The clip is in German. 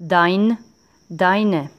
dein, deine.